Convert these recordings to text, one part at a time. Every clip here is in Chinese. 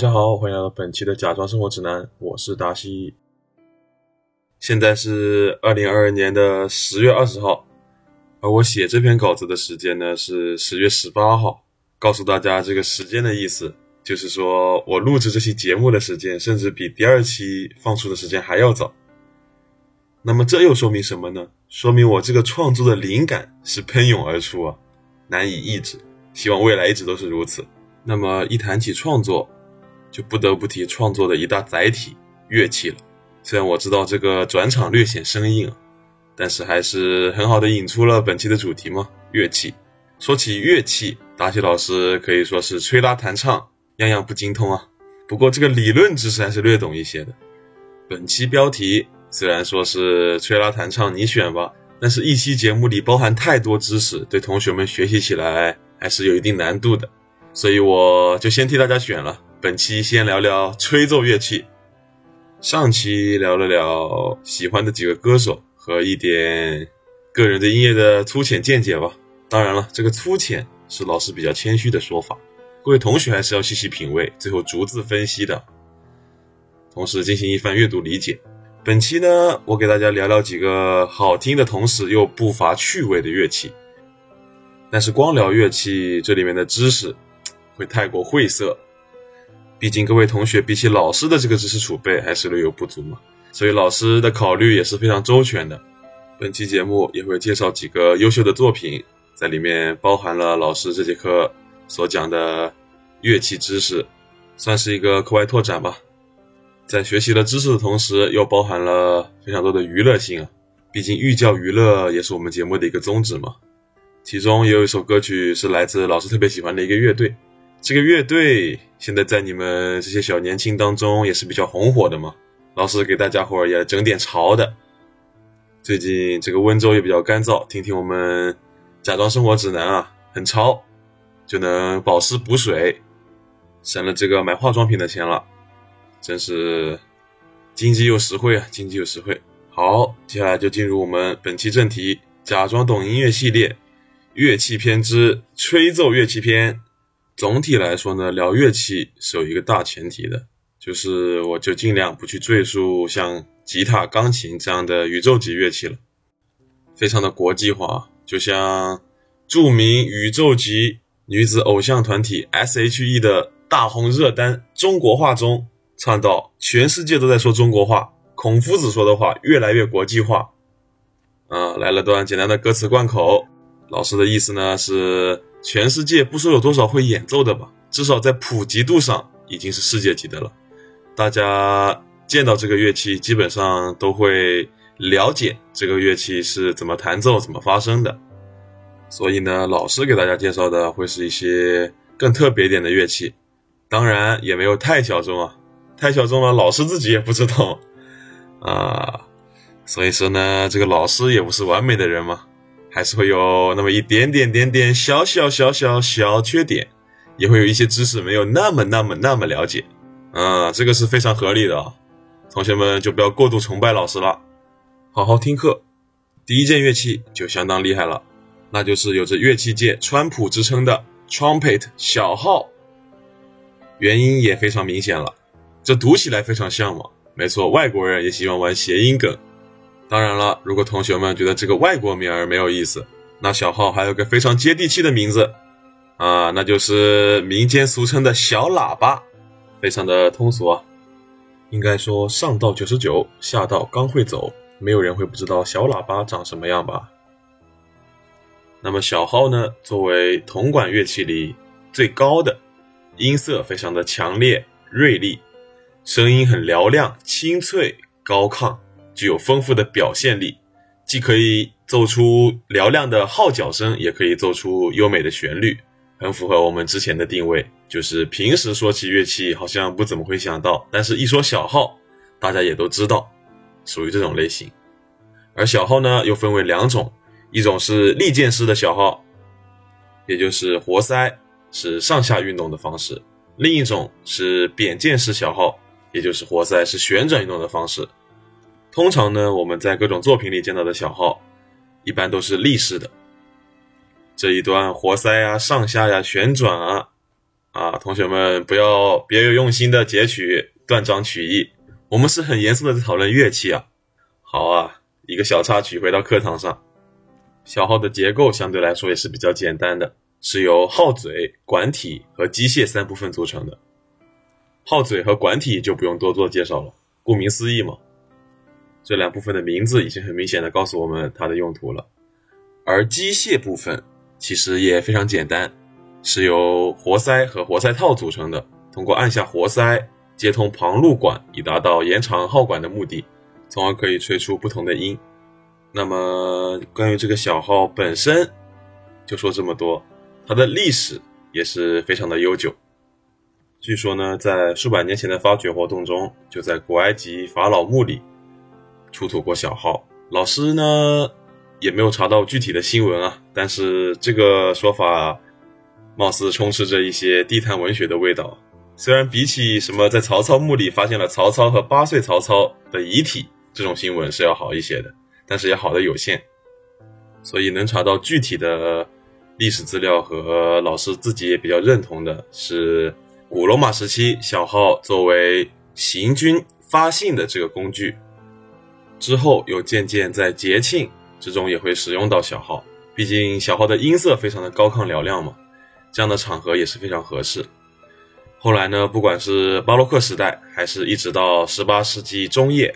大家好，欢迎来到本期的假装生活指南，我是达西。现在是二零二二年的十月二十号，而我写这篇稿子的时间呢是十月十八号。告诉大家这个时间的意思，就是说我录制这期节目的时间，甚至比第二期放出的时间还要早。那么这又说明什么呢？说明我这个创作的灵感是喷涌而出啊，难以抑制。希望未来一直都是如此。那么一谈起创作，就不得不提创作的一大载体——乐器了。虽然我知道这个转场略显生硬，但是还是很好的引出了本期的主题嘛——乐器。说起乐器，达西老师可以说是吹拉弹唱样样不精通啊。不过这个理论知识还是略懂一些的。本期标题虽然说是吹拉弹唱你选吧，但是一期节目里包含太多知识，对同学们学习起来还是有一定难度的。所以我就先替大家选了。本期先聊聊吹奏乐器。上期聊了聊喜欢的几个歌手和一点个人对音乐的粗浅见解吧。当然了，这个粗浅是老师比较谦虚的说法，各位同学还是要细细品味，最后逐字分析的，同时进行一番阅读理解。本期呢，我给大家聊聊几个好听的同时又不乏趣味的乐器。但是光聊乐器，这里面的知识会太过晦涩，毕竟各位同学比起老师的这个知识储备还是略有不足嘛，所以老师的考虑也是非常周全的。本期节目也会介绍几个优秀的作品。在里面包含了老师这节课所讲的乐器知识，算是一个课外拓展吧。在学习了知识的同时，又包含了非常多的娱乐性啊。毕竟寓教于乐也是我们节目的一个宗旨嘛。其中也有一首歌曲是来自老师特别喜欢的一个乐队，这个乐队现在在你们这些小年轻当中也是比较红火的嘛。老师给大家伙儿也整点潮的。最近这个温州也比较干燥，听听我们。假装生活指南啊，很潮，就能保湿补水，省了这个买化妆品的钱了，真是经济又实惠啊！经济又实惠。好，接下来就进入我们本期正题：假装懂音乐系列乐器篇之吹奏乐器篇。总体来说呢，聊乐器是有一个大前提的，就是我就尽量不去赘述像吉他、钢琴这样的宇宙级乐器了，非常的国际化。就像著名宇宙级女子偶像团体 S.H.E 的大红热单中国话中唱到：“全世界都在说中国话，孔夫子说的话越来越国际化。”啊，来了段简单的歌词贯口。老师的意思呢是：全世界不说有多少会演奏的吧，至少在普及度上已经是世界级的了。大家见到这个乐器，基本上都会。了解这个乐器是怎么弹奏、怎么发声的，所以呢，老师给大家介绍的会是一些更特别一点的乐器，当然也没有太小众啊，太小众了，老师自己也不知道啊。所以说呢，这个老师也不是完美的人嘛，还是会有那么一点点点点小小小小小缺点，也会有一些知识没有那么那么那么了解，啊，这个是非常合理的，同学们就不要过度崇拜老师了。好好听课，第一件乐器就相当厉害了，那就是有着乐器界川普之称的 trumpet 小号。原因也非常明显了，这读起来非常像嘛。没错，外国人也喜欢玩谐音梗。当然了，如果同学们觉得这个外国名儿没有意思，那小号还有个非常接地气的名字啊，那就是民间俗称的小喇叭，非常的通俗啊。应该说上到九十九，下到刚会走。没有人会不知道小喇叭长什么样吧？那么小号呢？作为铜管乐器里最高的，音色非常的强烈锐利，声音很嘹亮清脆高亢，具有丰富的表现力，既可以奏出嘹亮的号角声，也可以奏出优美的旋律，很符合我们之前的定位。就是平时说起乐器，好像不怎么会想到，但是一说小号，大家也都知道。属于这种类型，而小号呢又分为两种，一种是利剑式的小号，也就是活塞是上下运动的方式；另一种是扁剑式小号，也就是活塞是旋转运动的方式。通常呢，我们在各种作品里见到的小号，一般都是立式的，这一段活塞呀、上下呀、旋转啊，啊，同学们不要别有用心的截取，断章取义。我们是很严肃的在讨论乐器啊。好啊，一个小插曲，回到课堂上。小号的结构相对来说也是比较简单的，是由号嘴、管体和机械三部分组成的。号嘴和管体就不用多做介绍了，顾名思义嘛。这两部分的名字已经很明显的告诉我们它的用途了。而机械部分其实也非常简单，是由活塞和活塞套组成的，通过按下活塞接通旁路管，以达到延长号管的目的，从而可以吹出不同的音。那么关于这个小号本身，就说这么多。它的历史也是非常的悠久。据说呢，在数百年前的发掘活动中，就在古埃及法老墓里出土过小号。老师呢也没有查到具体的新闻啊，但是这个说法貌似充斥着一些地摊文学的味道。虽然比起什么在曹操墓里发现了曹操和八岁曹操的遗体这种新闻是要好一些的。但是也好的有限，所以能查到具体的历史资料和老师自己也比较认同的是，古罗马时期小号作为行军发信的这个工具，之后又渐渐在节庆之中也会使用到小号，毕竟小号的音色非常的高亢嘹亮嘛，这样的场合也是非常合适。后来呢，不管是巴洛克时代，还是一直到十八世纪中叶。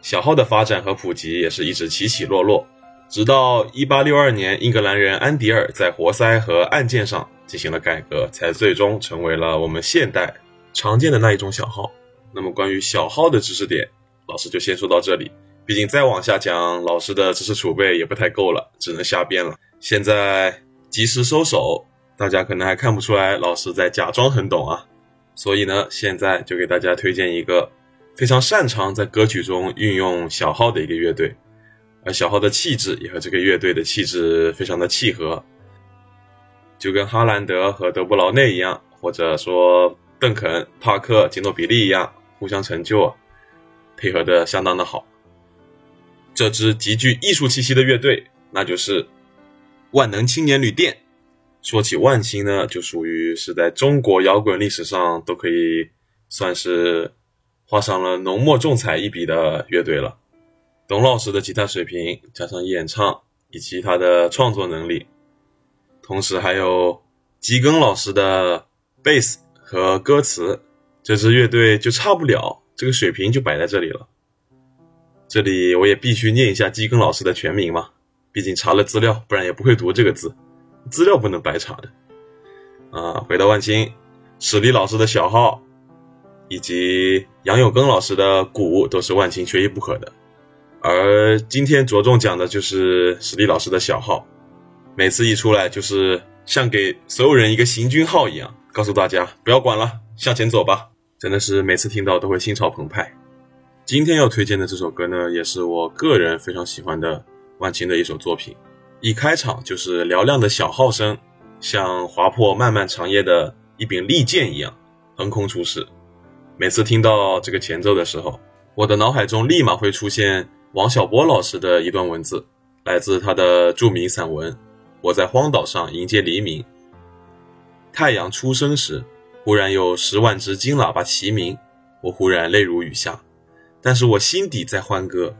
小号的发展和普及也是一直起起落落，直到一八六二年，英格兰人安迪尔在活塞和按键上进行了改革，才最终成为了我们现代常见的那一种小号。那么关于小号的知识点，老师就先说到这里。毕竟再往下讲，老师的知识储备也不太够了，只能瞎编了。现在及时收手，大家可能还看不出来老师在假装很懂啊。所以呢，现在就给大家推荐一个。非常擅长在歌曲中运用小号的一个乐队，而小号的气质也和这个乐队的气质非常的契合，就跟哈兰德和德布劳内一样，或者说邓肯、帕克、吉诺比利一样，互相成就，配合的相当的好。这支极具艺术气息的乐队，那就是万能青年旅店。说起万青呢，就属于是在中国摇滚历史上都可以算是。画上了浓墨重彩一笔的乐队了。董老师的吉他水平，加上演唱以及他的创作能力，同时还有吉庚老师的贝斯和歌词，这支乐队就差不了。这个水平就摆在这里了。这里我也必须念一下基庚老师的全名嘛，毕竟查了资料，不然也不会读这个字，资料不能白查的。啊，回到万青，史力老师的小号。以及杨永根老师的鼓都是万青缺一不可的，而今天着重讲的就是史力老师的小号，每次一出来就是像给所有人一个行军号一样，告诉大家不要管了，向前走吧，真的是每次听到都会心潮澎湃。今天要推荐的这首歌呢，也是我个人非常喜欢的万青的一首作品，一开场就是嘹亮的小号声，像划破漫漫长夜的一柄利剑一样横空出世。每次听到这个前奏的时候，我的脑海中立马会出现王小波老师的一段文字，来自他的著名散文《我在荒岛上迎接黎明》。太阳初升时，忽然有十万只金喇叭齐鸣，我忽然泪如雨下，但是我心底在欢歌。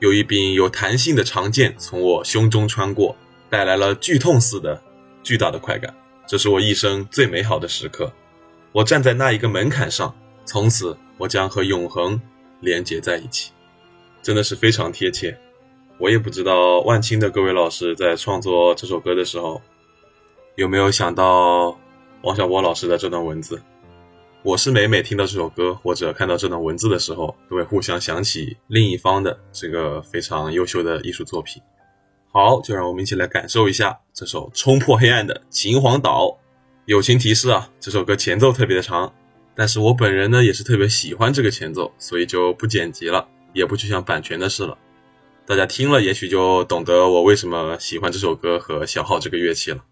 有一柄有弹性的长剑从我胸中穿过，带来了剧痛似的巨大的快感。这是我一生最美好的时刻。我站在那一个门槛上。从此，我将和永恒连接在一起，真的是非常贴切。我也不知道万青的各位老师在创作这首歌的时候，有没有想到王小波老师的这段文字。我是每每听到这首歌或者看到这段文字的时候，都会互相想起另一方的这个非常优秀的艺术作品。好，就让我们一起来感受一下这首冲破黑暗的秦皇岛。友情提示啊，这首歌前奏特别的长。但是我本人呢，也是特别喜欢这个前奏，所以就不剪辑了，也不去想版权的事了。大家听了，也许就懂得我为什么喜欢这首歌和小号这个乐器了。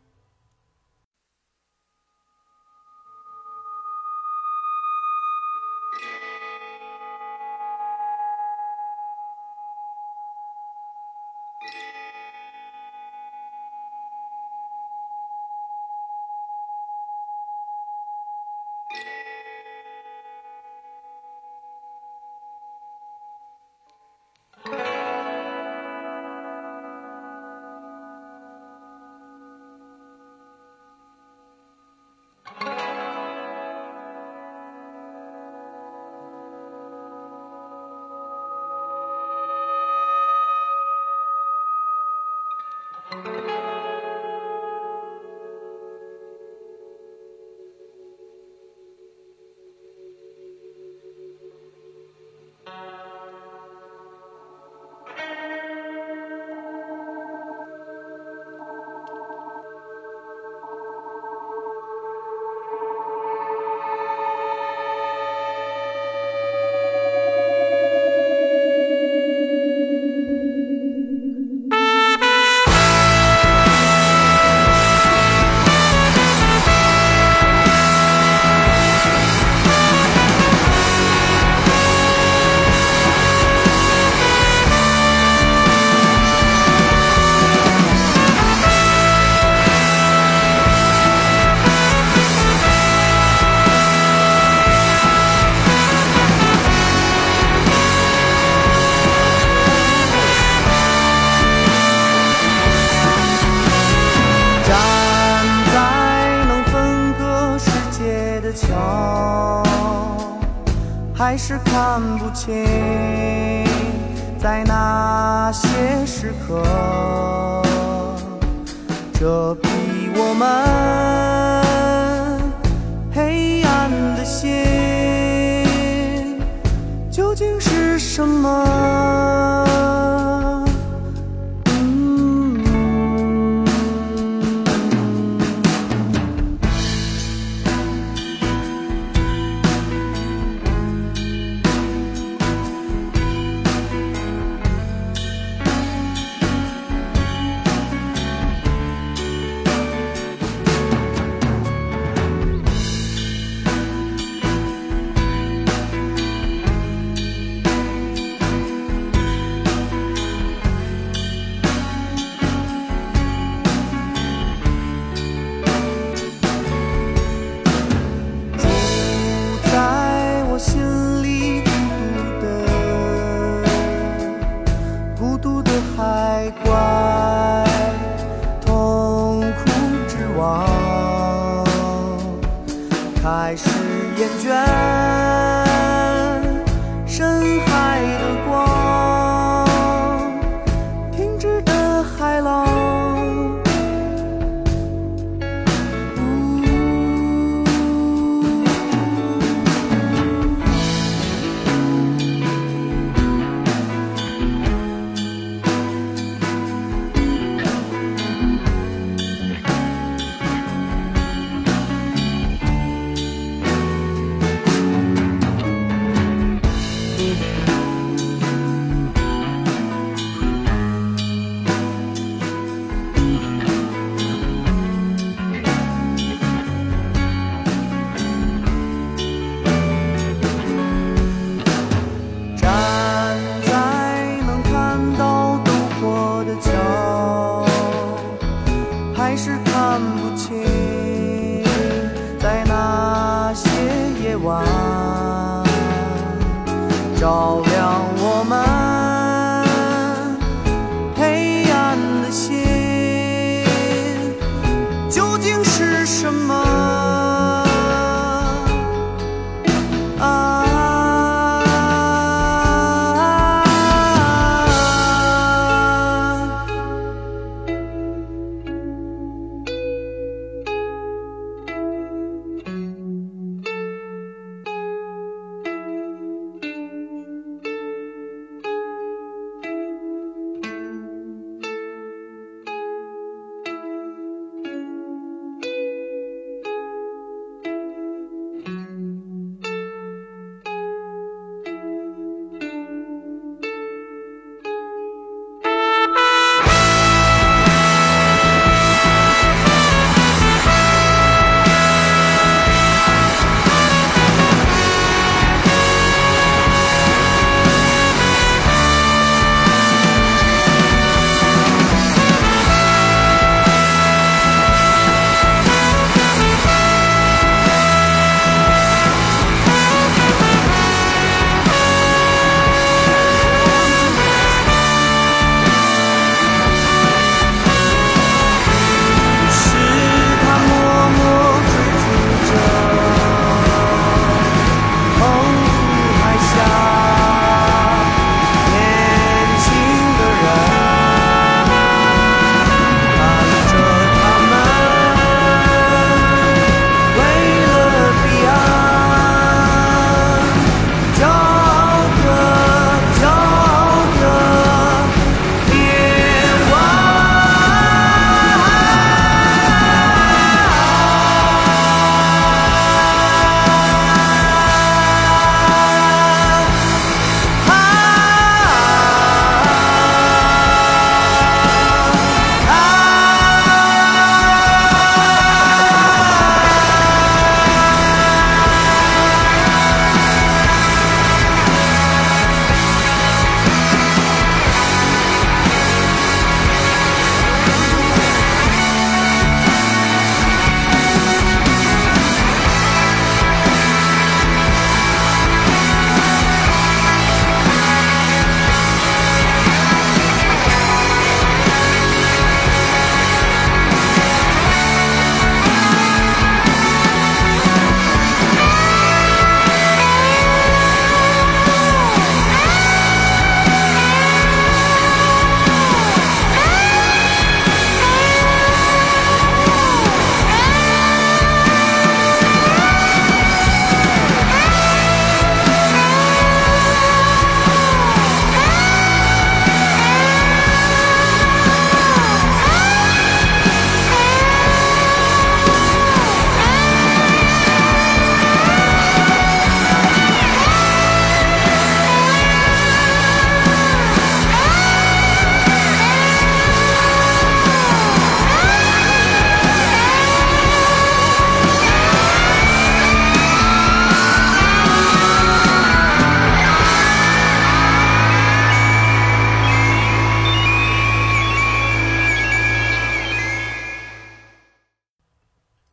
究竟是什么？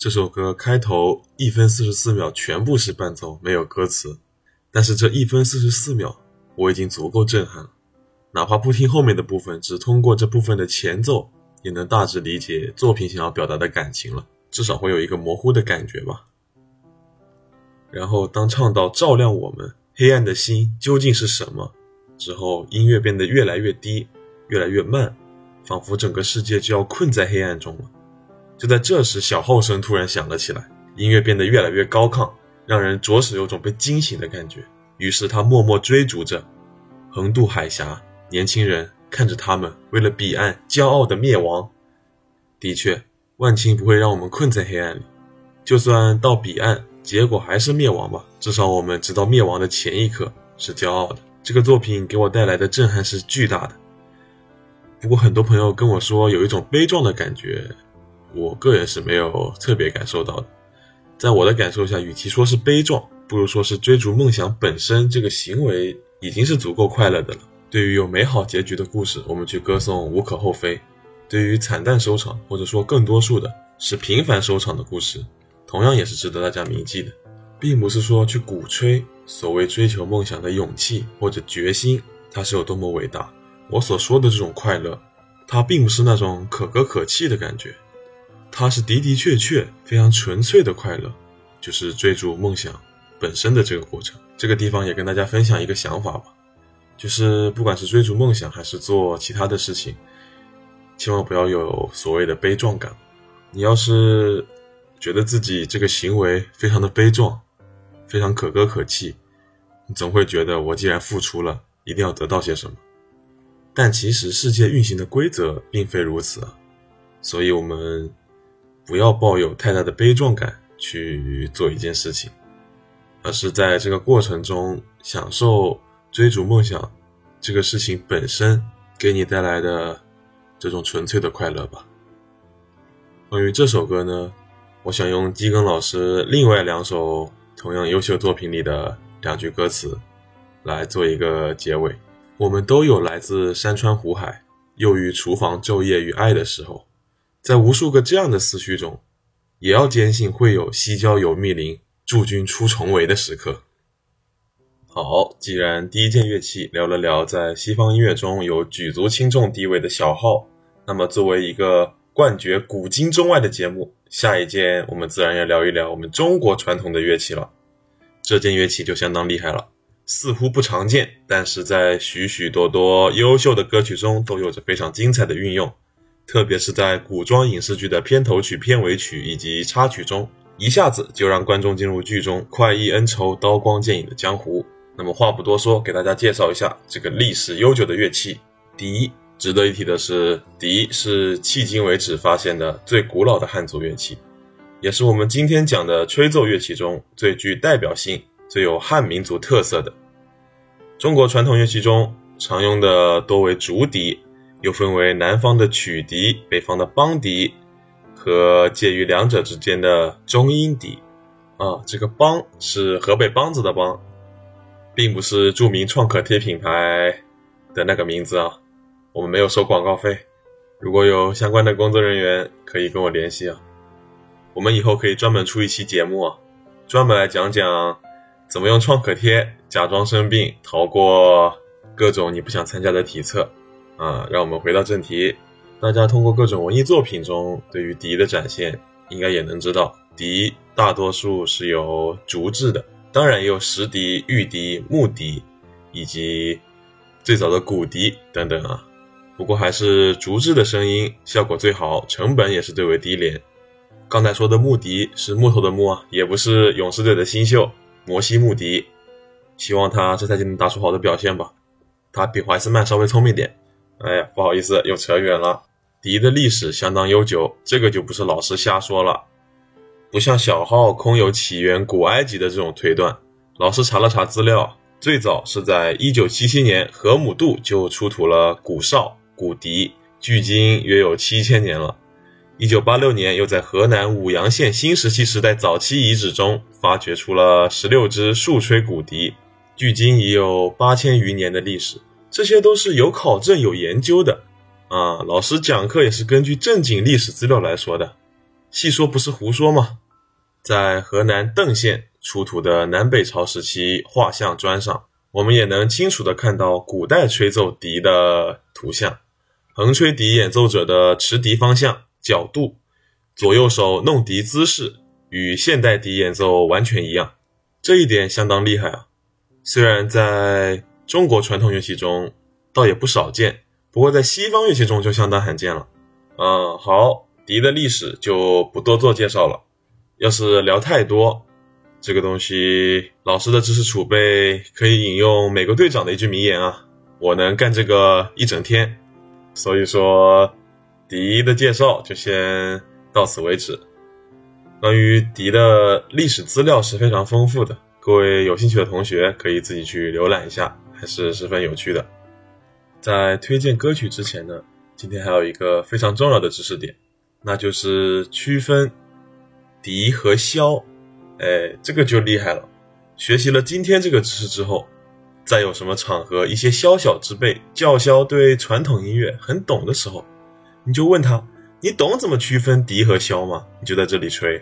这首歌开头一分四十四秒全部是伴奏，没有歌词。但是这一分四十四秒，我已经足够震撼了。哪怕不听后面的部分，只通过这部分的前奏，也能大致理解作品想要表达的感情了。至少会有一个模糊的感觉吧。然后当唱到“照亮我们黑暗的心究竟是什么”之后，音乐变得越来越低，越来越慢，仿佛整个世界就要困在黑暗中了。就在这时，小号声突然响了起来，音乐变得越来越高亢，让人着实有种被惊醒的感觉。于是他默默追逐着，横渡海峡，年轻人看着他们为了彼岸骄傲的灭亡。的确，万青不会让我们困在黑暗里，就算到彼岸，结果还是灭亡吧。至少我们直到灭亡的前一刻是骄傲的。这个作品给我带来的震撼是巨大的。不过很多朋友跟我说有一种悲壮的感觉。我个人是没有特别感受到的，在我的感受下，与其说是悲壮，不如说是追逐梦想本身这个行为已经是足够快乐的了。对于有美好结局的故事，我们去歌颂无可厚非；对于惨淡收场，或者说更多数的是平凡收场的故事，同样也是值得大家铭记的。并不是说去鼓吹所谓追求梦想的勇气或者决心，它是有多么伟大。我所说的这种快乐，它并不是那种可歌可泣的感觉。它是的的确确非常纯粹的快乐，就是追逐梦想本身的这个过程。这个地方也跟大家分享一个想法吧，就是不管是追逐梦想还是做其他的事情，千万不要有所谓的悲壮感。你要是觉得自己这个行为非常的悲壮，非常可歌可泣，你总会觉得我既然付出了，一定要得到些什么。但其实世界运行的规则并非如此，所以我们。不要抱有太大的悲壮感去做一件事情，而是在这个过程中享受追逐梦想这个事情本身给你带来的这种纯粹的快乐吧。关于这首歌呢，我想用基根老师另外两首同样优秀作品里的两句歌词来做一个结尾。我们都有来自山川湖海，又于厨房昼夜与爱的时候。在无数个这样的思绪中，也要坚信会有西郊有密林，驻军出重围的时刻。好，既然第一件乐器聊了聊在西方音乐中有举足轻重地位的小号，那么作为一个冠绝古今中外的节目，下一件我们自然要聊一聊我们中国传统的乐器了。这件乐器就相当厉害了，似乎不常见，但是在许许多多优秀的歌曲中都有着非常精彩的运用。特别是在古装影视剧的片头曲、片尾曲以及插曲中，一下子就让观众进入剧中快意恩仇、刀光剑影的江湖。那么话不多说，给大家介绍一下这个历史悠久的乐器。笛，值得一提的是，笛是迄今为止发现的最古老的汉族乐器，也是我们今天讲的吹奏乐器中最具代表性、最有汉民族特色的。中国传统乐器中常用的多为竹笛。又分为南方的曲笛、北方的梆笛和介于两者之间的中音笛。啊，这个梆是河北梆子的梆，并不是著名创可贴品牌的那个名字啊。我们没有收广告费。如果有相关的工作人员，可以跟我联系啊。我们以后可以专门出一期节目啊，专门来讲讲怎么用创可贴假装生病，逃过各种你不想参加的体测。啊，让我们回到正题。大家通过各种文艺作品中对于笛的展现，应该也能知道，笛大多数是由竹制的，当然也有石笛、玉笛、木笛，以及最早的骨笛等等啊。不过还是竹制的声音效果最好，成本也是最为低廉。刚才说的木笛是木头的木啊，也不是勇士队的新秀摩西木笛。希望他这赛季能打出好的表现吧。他比怀斯曼稍微聪明点。哎呀，不好意思，又扯远了。笛的历史相当悠久，这个就不是老师瞎说了。不像小号空有起源古埃及的这种推断。老师查了查资料，最早是在1977年，河姆渡就出土了古哨、古笛，距今约有七千年了。1986年，又在河南舞阳县新石器时代早期遗址中发掘出了十六支竖吹古笛，距今已有八千余年的历史。这些都是有考证、有研究的，啊，老师讲课也是根据正经历史资料来说的，细说不是胡说吗？在河南邓县出土的南北朝时期画像砖上，我们也能清楚地看到古代吹奏笛的图像。横吹笛演奏者的持笛方向、角度、左右手弄笛姿势与现代笛演奏完全一样，这一点相当厉害啊！虽然在中国传统乐器中倒也不少见，不过在西方乐器中就相当罕见了。嗯，好，笛的历史就不多做介绍了。要是聊太多，这个东西老师的知识储备可以引用美国队长的一句名言啊，我能干这个一整天。所以说，笛的介绍就先到此为止。关于笛的历史资料是非常丰富的，各位有兴趣的同学可以自己去浏览一下，还是十分有趣的。在推荐歌曲之前呢，今天还有一个非常重要的知识点，那就是区分笛和箫。哎，这个就厉害了。学习了今天这个知识之后。再有什么场合，一些宵小之辈叫嚣对传统音乐很懂的时候，你就问他：“你懂怎么区分笛和箫吗？”你就在这里吹，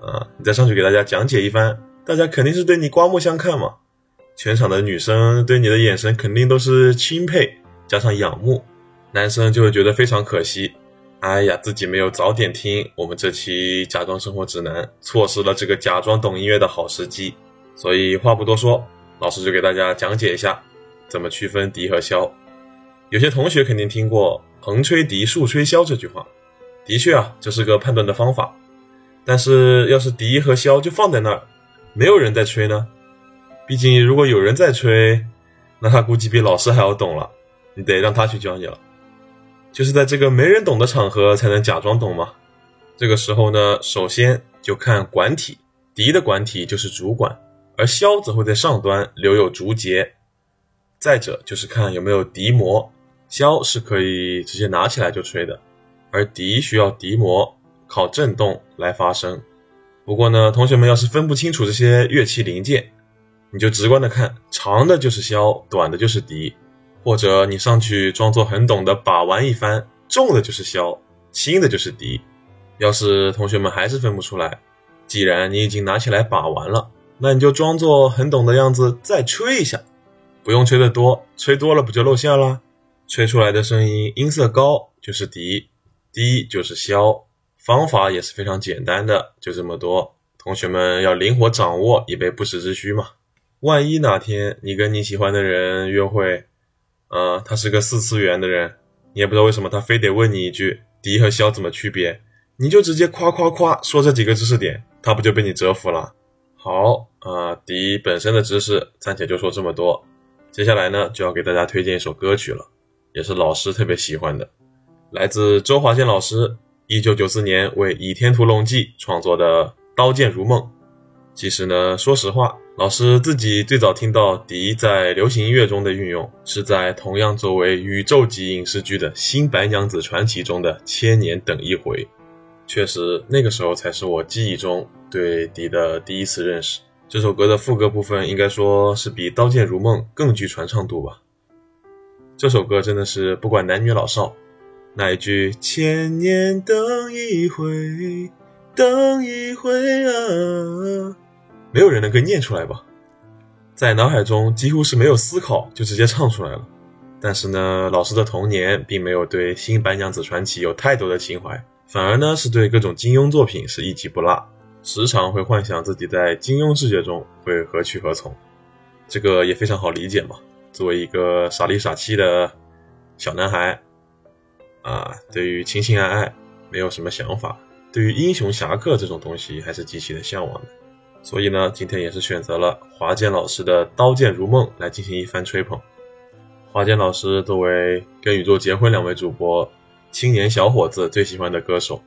啊，你再上去给大家讲解一番，大家肯定是对你刮目相看嘛。全场的女生对你的眼神肯定都是钦佩加上仰慕，男生就会觉得非常可惜。哎呀，自己没有早点听我们这期《假装生活指南》，错失了这个假装懂音乐的好时机。所以话不多说。老师就给大家讲解一下，怎么区分笛和箫。有些同学肯定听过“横吹笛，竖吹箫”这句话，的确啊，这是个判断的方法。但是要是笛和箫就放在那儿，没有人在吹呢？毕竟如果有人在吹，那他估计比老师还要懂了，你得让他去教你了。就是在这个没人懂的场合才能假装懂吗？这个时候呢，首先就看管体，笛的管体就是主管。而箫则会在上端留有竹节，再者就是看有没有笛膜。箫是可以直接拿起来就吹的，而笛需要笛膜，靠振动来发声。不过呢，同学们要是分不清楚这些乐器零件，你就直观的看，长的就是箫，短的就是笛，或者你上去装作很懂的把玩一番，重的就是箫，轻的就是笛。要是同学们还是分不出来，既然你已经拿起来把玩了。那你就装作很懂的样子，再吹一下，不用吹得多，吹多了不就露馅了？吹出来的声音音色高就是笛，低就是箫。方法也是非常简单的，就这么多。同学们要灵活掌握，以备不时之需嘛。万一哪天你跟你喜欢的人约会，呃，他是个四次元的人，你也不知道为什么他非得问你一句笛和箫怎么区别，你就直接夸夸夸说这几个知识点，他不就被你折服了？好啊，笛本身的知识暂且就说这么多。接下来呢，就要给大家推荐一首歌曲了，也是老师特别喜欢的，来自周华健老师，一九九四年为《倚天屠龙记》创作的《刀剑如梦》。其实呢，说实话，老师自己最早听到笛在流行音乐中的运用，是在同样作为宇宙级影视剧的《新白娘子传奇》中的《千年等一回》。确实，那个时候才是我记忆中对笛的第一次认识。这首歌的副歌部分，应该说是比《刀剑如梦》更具传唱度吧。这首歌真的是不管男女老少，那一句“千年等一回，等一回啊”，没有人能够念出来吧？在脑海中几乎是没有思考就直接唱出来了。但是呢，老师的童年并没有对《新白娘子传奇》有太多的情怀。反而呢，是对各种金庸作品是一集不落，时常会幻想自己在金庸世界中会何去何从。这个也非常好理解嘛。作为一个傻里傻气的小男孩，啊，对于情情爱爱没有什么想法，对于英雄侠客这种东西还是极其的向往的。所以呢，今天也是选择了华健老师的《刀剑如梦》来进行一番吹捧。华健老师作为跟宇宙结婚两位主播。青年小伙子最喜欢的歌手，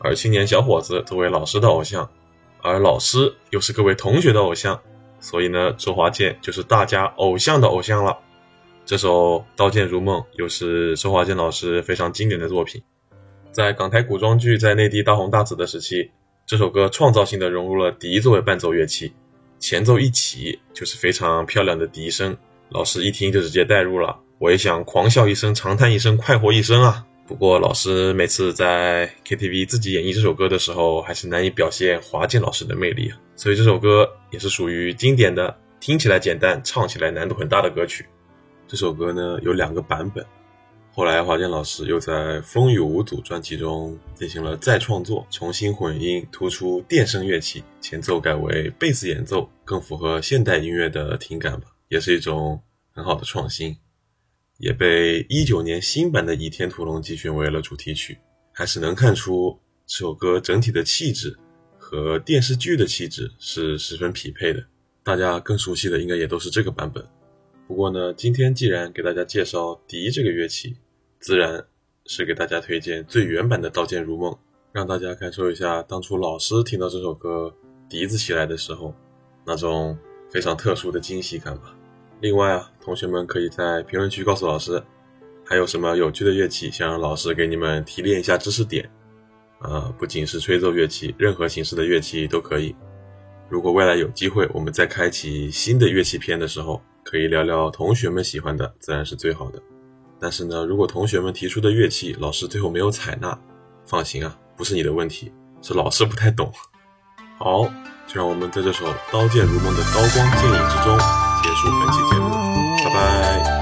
而青年小伙子作为老师的偶像，而老师又是各位同学的偶像，所以呢，周华健就是大家偶像的偶像了。这首《刀剑如梦》又是周华健老师非常经典的作品，在港台古装剧在内地大红大紫的时期，这首歌创造性的融入了笛作为伴奏乐器，前奏一起就是非常漂亮的笛声，老师一听就直接带入了，我也想狂笑一声，长叹一声，快活一生啊！不过老师每次在 KTV 自己演绎这首歌的时候，还是难以表现华健老师的魅力啊。所以这首歌也是属于经典的，听起来简单，唱起来难度很大的歌曲。这首歌呢有两个版本，后来华健老师又在《风雨无阻》专辑中进行了再创作，重新混音，突出电声乐器，前奏改为贝斯演奏，更符合现代音乐的听感吧，也是一种很好的创新，也被一九年新版的《倚天屠龙记》选为了主题曲，还是能看出这首歌整体的气质和电视剧的气质是十分匹配的。大家更熟悉的应该也都是这个版本。不过呢，今天既然给大家介绍笛这个乐器，自然是给大家推荐最原版的《刀剑如梦》，让大家感受一下当初老师听到这首歌笛子起来的时候那种非常特殊的惊喜感吧。另外啊，同学们可以在评论区告诉老师，还有什么有趣的乐器想让老师给你们提炼一下知识点啊，不仅是吹奏乐器，任何形式的乐器都可以。如果未来有机会，我们再开启新的乐器篇的时候。可以聊聊同学们喜欢的，自然是最好的。但是呢，如果同学们提出的乐器老师最后没有采纳，放心啊，不是你的问题，是老师不太懂。好，就让我们在这首《刀剑如梦》的刀光剑影之中结束本期节目，拜拜。